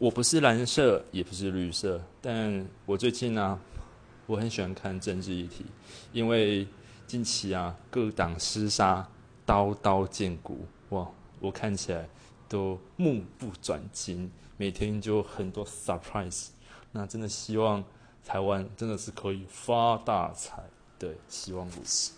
我不是蓝色也不是绿色但我最近呢我很喜欢看政治议题因为近期啊各党厮杀刀刀见骨哇我看起来都目不转睛每天就很多 surprise 那真的希望台湾真的是可以发大财对希望如此。